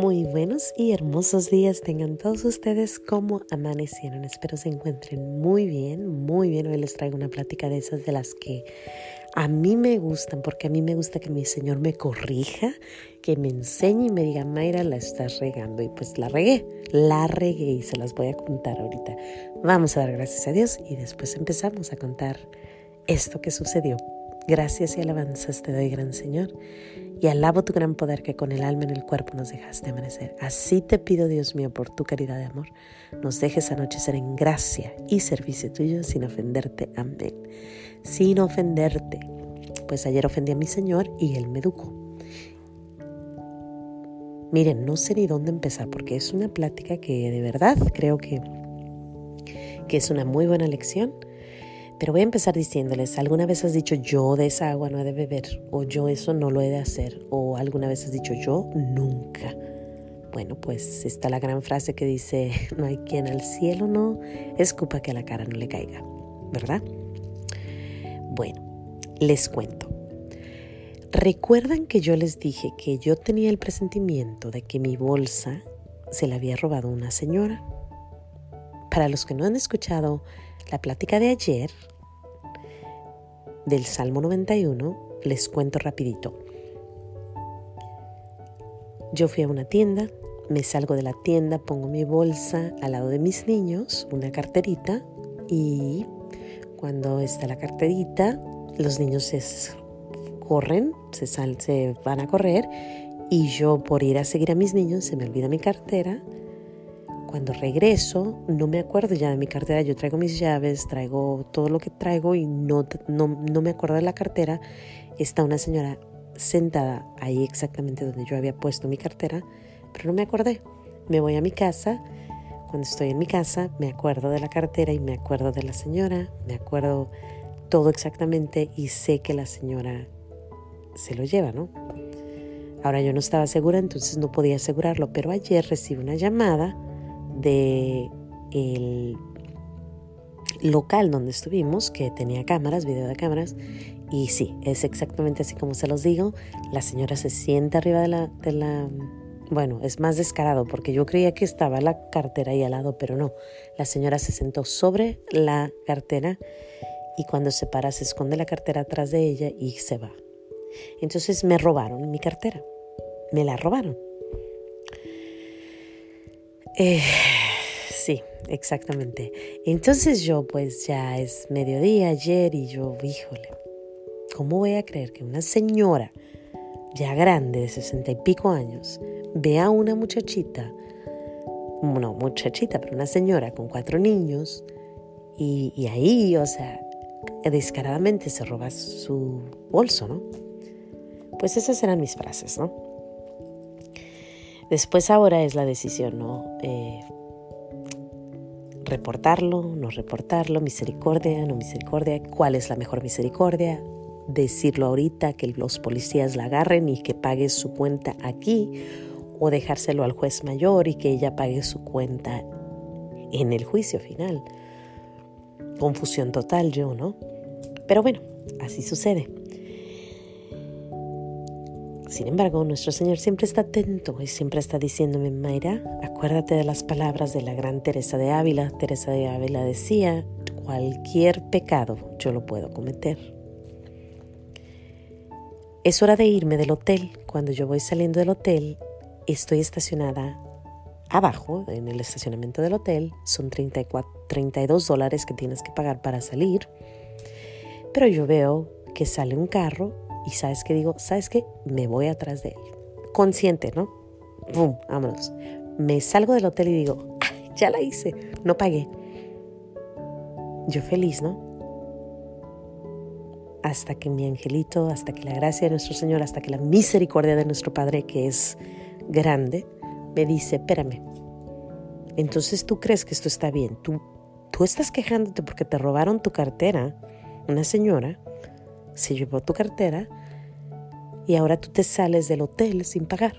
Muy buenos y hermosos días tengan todos ustedes como amanecieron. Espero se encuentren muy bien, muy bien. Hoy les traigo una plática de esas de las que a mí me gustan, porque a mí me gusta que mi Señor me corrija, que me enseñe y me diga, Mayra, la estás regando. Y pues la regué, la regué y se las voy a contar ahorita. Vamos a dar gracias a Dios y después empezamos a contar esto que sucedió. Gracias y alabanzas te doy, gran Señor, y alabo tu gran poder que con el alma en el cuerpo nos dejaste amanecer. Así te pido, Dios mío, por tu caridad de amor, nos dejes anochecer en gracia y servicio tuyo sin ofenderte. Amén. Sin ofenderte. Pues ayer ofendí a mi Señor y Él me educó. Miren, no sé ni dónde empezar porque es una plática que de verdad creo que, que es una muy buena lección pero voy a empezar diciéndoles, ¿alguna vez has dicho yo de esa agua no he de beber? ¿O yo eso no lo he de hacer? ¿O alguna vez has dicho yo nunca? Bueno, pues está la gran frase que dice, no hay quien al cielo no escupa que a la cara no le caiga, ¿verdad? Bueno, les cuento. ¿Recuerdan que yo les dije que yo tenía el presentimiento de que mi bolsa se la había robado una señora? Para los que no han escuchado la plática de ayer del Salmo 91, les cuento rapidito. Yo fui a una tienda, me salgo de la tienda, pongo mi bolsa al lado de mis niños, una carterita, y cuando está la carterita, los niños se corren, se, se van a correr, y yo por ir a seguir a mis niños se me olvida mi cartera, cuando regreso, no me acuerdo ya de mi cartera. Yo traigo mis llaves, traigo todo lo que traigo y no, no, no me acuerdo de la cartera. Está una señora sentada ahí exactamente donde yo había puesto mi cartera, pero no me acordé. Me voy a mi casa. Cuando estoy en mi casa, me acuerdo de la cartera y me acuerdo de la señora. Me acuerdo todo exactamente y sé que la señora se lo lleva, ¿no? Ahora yo no estaba segura, entonces no podía asegurarlo, pero ayer recibí una llamada de el local donde estuvimos, que tenía cámaras, video de cámaras, y sí, es exactamente así como se los digo. La señora se sienta arriba de la, de la, bueno, es más descarado porque yo creía que estaba la cartera ahí al lado, pero no. La señora se sentó sobre la cartera y cuando se para se esconde la cartera atrás de ella y se va. Entonces me robaron mi cartera. Me la robaron. Eh, sí, exactamente. Entonces yo pues ya es mediodía ayer y yo, híjole, ¿cómo voy a creer que una señora ya grande de sesenta y pico años vea a una muchachita, no muchachita, pero una señora con cuatro niños y, y ahí, o sea, descaradamente se roba su bolso, ¿no? Pues esas eran mis frases, ¿no? Después ahora es la decisión, ¿no? Eh, reportarlo, no reportarlo, misericordia, no misericordia, cuál es la mejor misericordia, decirlo ahorita, que los policías la agarren y que pague su cuenta aquí, o dejárselo al juez mayor y que ella pague su cuenta en el juicio final. Confusión total yo, ¿no? Pero bueno, así sucede. Sin embargo, nuestro Señor siempre está atento y siempre está diciéndome, Mayra, acuérdate de las palabras de la gran Teresa de Ávila. Teresa de Ávila decía, cualquier pecado yo lo puedo cometer. Es hora de irme del hotel. Cuando yo voy saliendo del hotel, estoy estacionada abajo, en el estacionamiento del hotel. Son 34, 32 dólares que tienes que pagar para salir. Pero yo veo que sale un carro y sabes que digo, sabes que me voy atrás de él. Consciente, ¿no? ¡Bum! Vámonos. Me salgo del hotel y digo, ya la hice, no pagué. Yo feliz, ¿no? Hasta que mi angelito, hasta que la gracia de nuestro Señor, hasta que la misericordia de nuestro Padre, que es grande, me dice, espérame. Entonces tú crees que esto está bien. Tú, tú estás quejándote porque te robaron tu cartera, una señora, se llevó tu cartera y ahora tú te sales del hotel sin pagar.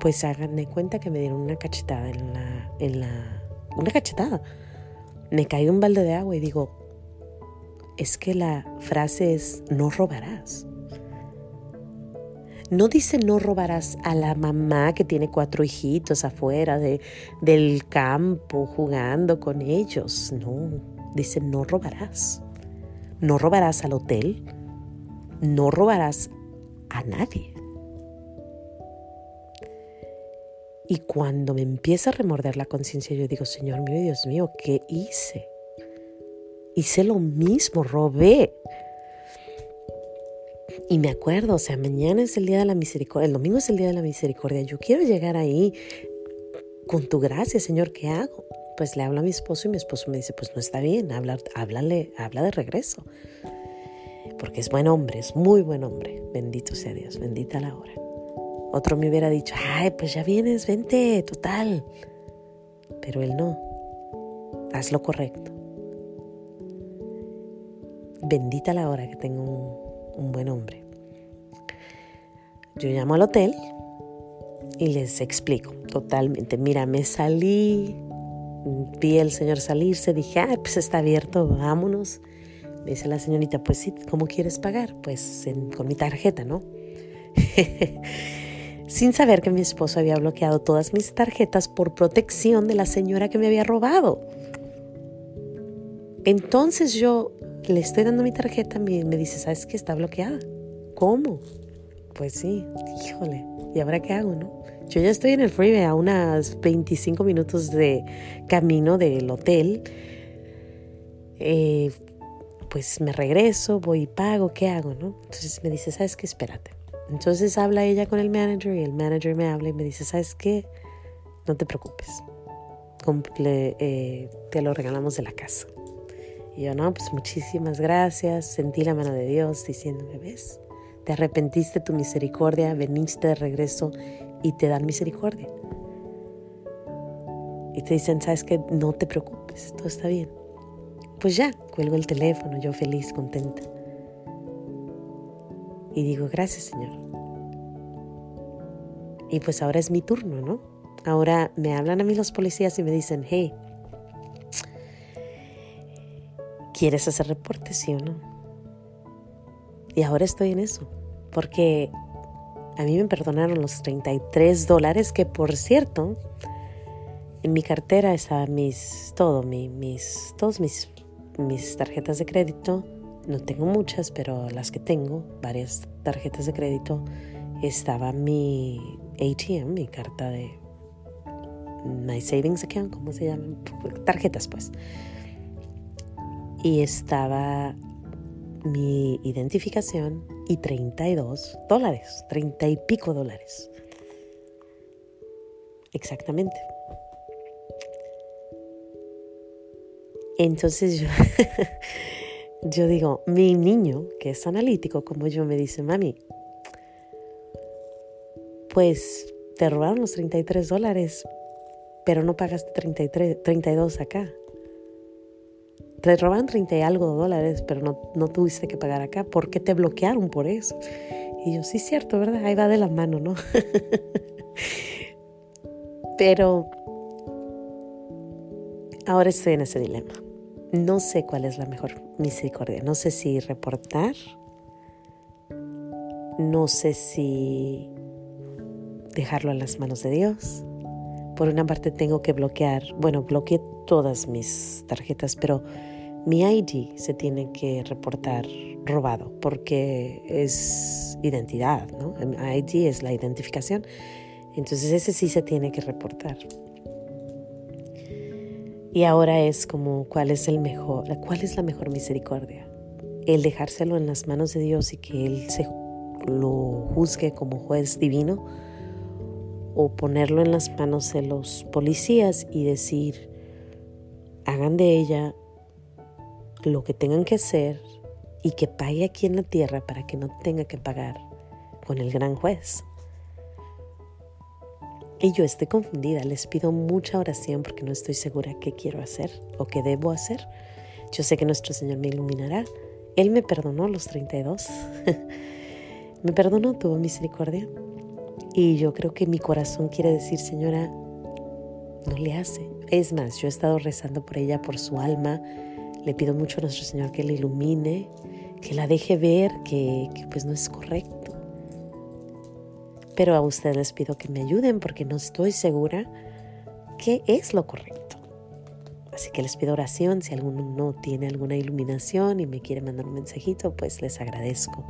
Pues hagan de cuenta que me dieron una cachetada en la, en la, una cachetada. Me cae un balde de agua y digo, es que la frase es no robarás. No dice no robarás a la mamá que tiene cuatro hijitos afuera de, del campo jugando con ellos. No, dice no robarás. No robarás al hotel. No robarás a nadie. Y cuando me empieza a remorder la conciencia, yo digo, Señor mío, Dios mío, ¿qué hice? Hice lo mismo, robé. Y me acuerdo, o sea, mañana es el día de la misericordia, el domingo es el día de la misericordia. Yo quiero llegar ahí con tu gracia, Señor, ¿qué hago? Pues le hablo a mi esposo y mi esposo me dice, pues no está bien, habla, háblale, habla de regreso. Porque es buen hombre, es muy buen hombre. Bendito sea Dios, bendita la hora. Otro me hubiera dicho, ay, pues ya vienes, vente, total. Pero él no. Haz lo correcto. Bendita la hora que tengo un, buen hombre. Yo llamo al hotel y les explico totalmente. Mira, me salí, vi al señor salirse, dije, ay, pues está abierto, vámonos. Me dice la señorita, pues sí, ¿cómo quieres pagar? Pues con mi tarjeta, ¿no? sin saber que mi esposo había bloqueado todas mis tarjetas por protección de la señora que me había robado. Entonces yo le estoy dando mi tarjeta y me dice, ¿sabes qué? Está bloqueada. ¿Cómo? Pues sí, híjole, ¿y ahora qué hago, no? Yo ya estoy en el freeway a unas 25 minutos de camino del hotel. Eh, pues me regreso, voy y pago, ¿qué hago, no? Entonces me dice, ¿sabes qué? Espérate. Entonces habla ella con el manager y el manager me habla y me dice, ¿sabes qué? No te preocupes, eh, te lo regalamos de la casa. Y yo, no, pues muchísimas gracias, sentí la mano de Dios diciéndome, ¿ves? Te arrepentiste tu misericordia, veniste de regreso y te dan misericordia. Y te dicen, ¿sabes qué? No te preocupes, todo está bien. Pues ya, cuelgo el teléfono, yo feliz, contenta. Y digo, gracias Señor. Y pues ahora es mi turno, ¿no? Ahora me hablan a mí los policías y me dicen, hey, ¿quieres hacer reporte, sí o no? Y ahora estoy en eso, porque a mí me perdonaron los 33 dólares que, por cierto, en mi cartera estaban mis, todo, mis, todos mis, mis tarjetas de crédito, no tengo muchas, pero las que tengo, varias tarjetas de crédito, estaba mi ATM, mi carta de My Savings Account, ¿cómo se llama? Tarjetas, pues. Y estaba mi identificación y 32 dólares, 30 y pico dólares. Exactamente. Entonces yo yo digo, mi niño, que es analítico como yo, me dice, mami, pues te robaron los 33 dólares, pero no pagaste 33, 32 acá. Te robaron 30 y algo dólares, pero no, no tuviste que pagar acá. ¿Por qué te bloquearon por eso? Y yo, sí, cierto, ¿verdad? Ahí va de la mano, ¿no? pero ahora estoy en ese dilema no sé cuál es la mejor misericordia. No sé si reportar. No sé si dejarlo en las manos de Dios. Por una parte tengo que bloquear, bueno, bloqueé todas mis tarjetas, pero mi ID se tiene que reportar robado porque es identidad, ¿no? ID es la identificación. Entonces ese sí se tiene que reportar. Y ahora es como cuál es el mejor, cuál es la mejor misericordia. El dejárselo en las manos de Dios y que Él se lo juzgue como juez divino o ponerlo en las manos de los policías y decir, hagan de ella lo que tengan que hacer y que pague aquí en la tierra para que no tenga que pagar con el gran juez. Y yo estoy confundida, les pido mucha oración porque no estoy segura qué quiero hacer o qué debo hacer. Yo sé que nuestro Señor me iluminará. Él me perdonó los 32. me perdonó, tuvo misericordia. Y yo creo que mi corazón quiere decir, Señora, no le hace. Es más, yo he estado rezando por ella, por su alma. Le pido mucho a nuestro Señor que la ilumine, que la deje ver que, que pues no es correcto Pero a ustedes les pido que me ayuden porque no estoy segura qué es lo correcto. Así que les pido oración. Si alguno no tiene alguna iluminación y me quiere mandar un mensajito, pues les agradezco.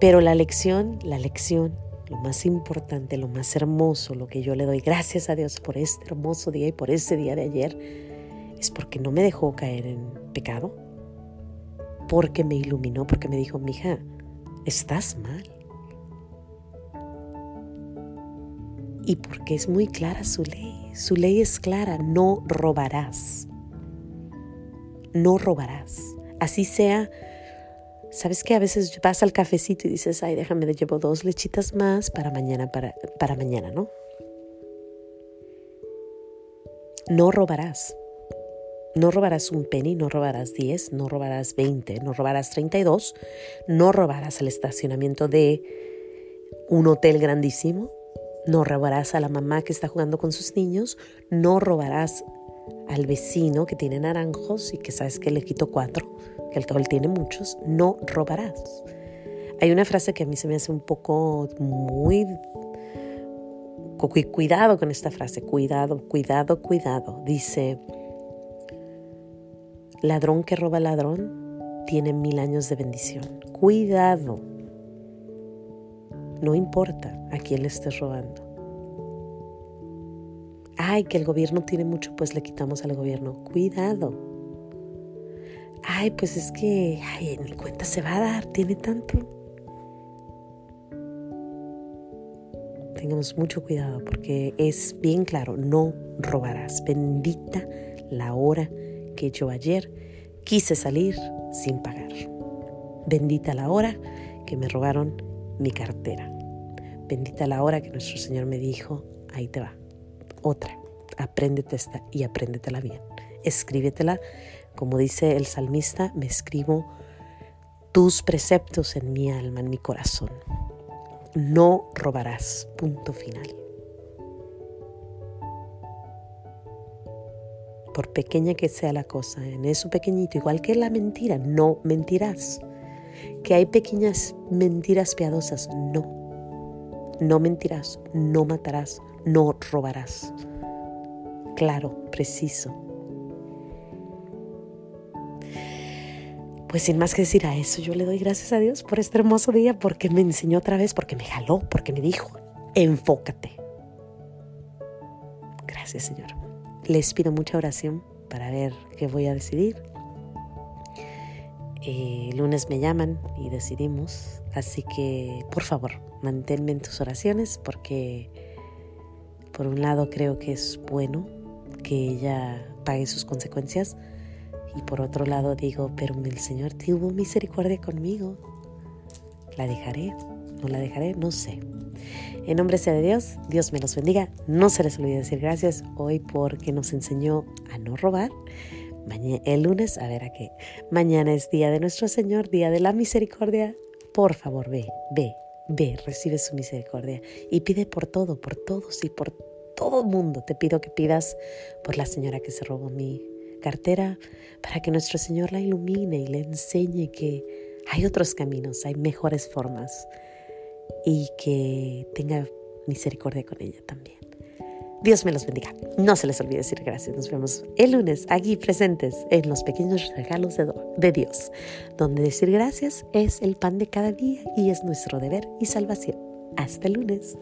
Pero la lección, la lección, lo más importante, lo más hermoso, lo que yo le doy gracias a Dios por este hermoso día y por este día de ayer, es porque no me dejó caer en pecado, porque me iluminó, porque me dijo, mija, estás mal. Y porque es muy clara su ley. Su ley es clara, no robarás. No robarás. Así sea ¿Sabes que a veces vas al cafecito y dices, ay, déjame, le llevo dos lechitas más para mañana, para, para mañana, ¿no? No robarás. No robarás un penny, no robarás 10, no robarás 20, no robarás 32, no robarás el estacionamiento de un hotel grandísimo, no robarás a la mamá que está jugando con sus niños, no robarás al vecino que tiene naranjos y que sabes que le quito cuatro, que el él tiene muchos, no robarás. Hay una frase que a mí se me hace un poco muy... Cuidado con esta frase, cuidado, cuidado, cuidado. Dice, ladrón que roba ladrón tiene mil años de bendición. Cuidado. No importa a quién le estés robando ay, que el gobierno tiene mucho, pues le quitamos al gobierno. Cuidado. Ay, pues es que, ay, en mi cuenta se va a dar, tiene tanto. Tengamos mucho cuidado porque es bien claro, no robarás. Bendita la hora que yo ayer quise salir sin pagar. Bendita la hora que me robaron mi cartera. Bendita la hora que nuestro Señor me dijo, ahí te va otra. Apréndete esta y apréndetela bien. Escríbetela, como dice el salmista, me escribo tus preceptos en mi alma, en mi corazón. No robarás. Punto final. Por pequeña que sea la cosa, en eso pequeñito, igual que la mentira, no mentirás. Que hay pequeñas mentiras piadosas, no. No mentirás, no matarás, no robarás. Claro, preciso. Pues sin más que decir a eso, yo le doy gracias a Dios por este hermoso día, porque me enseñó otra vez, porque me jaló, porque me dijo, enfócate. Gracias Señor. Les pido mucha oración para ver qué voy a decidir. Eh, lunes me llaman y decidimos, así que por favor, manténme en tus oraciones porque por un lado creo que es bueno que ella pague sus consecuencias y por otro lado digo, pero el Señor tuvo misericordia conmigo. ¿La dejaré? ¿No la dejaré? No sé. En nombre sea de Dios, Dios me los bendiga. No se les olvide decir gracias hoy porque nos enseñó a no robar. El lunes, a ver a qué. Mañana es día de nuestro Señor, día de la misericordia. Por favor, ve, ve, ve, recibe su misericordia y pide por todo, por todos y por todo el mundo. Te pido que pidas por la señora que se robó mi cartera para que nuestro Señor la ilumine y le enseñe que hay otros caminos, hay mejores formas y que tenga misericordia con ella también. Dios me los bendiga. No se les olvide decir gracias. Nos vemos el lunes aquí presentes en los pequeños regalos de, Dios, donde decir gracias es el pan de cada día y es nuestro deber y salvación. Hasta el lunes.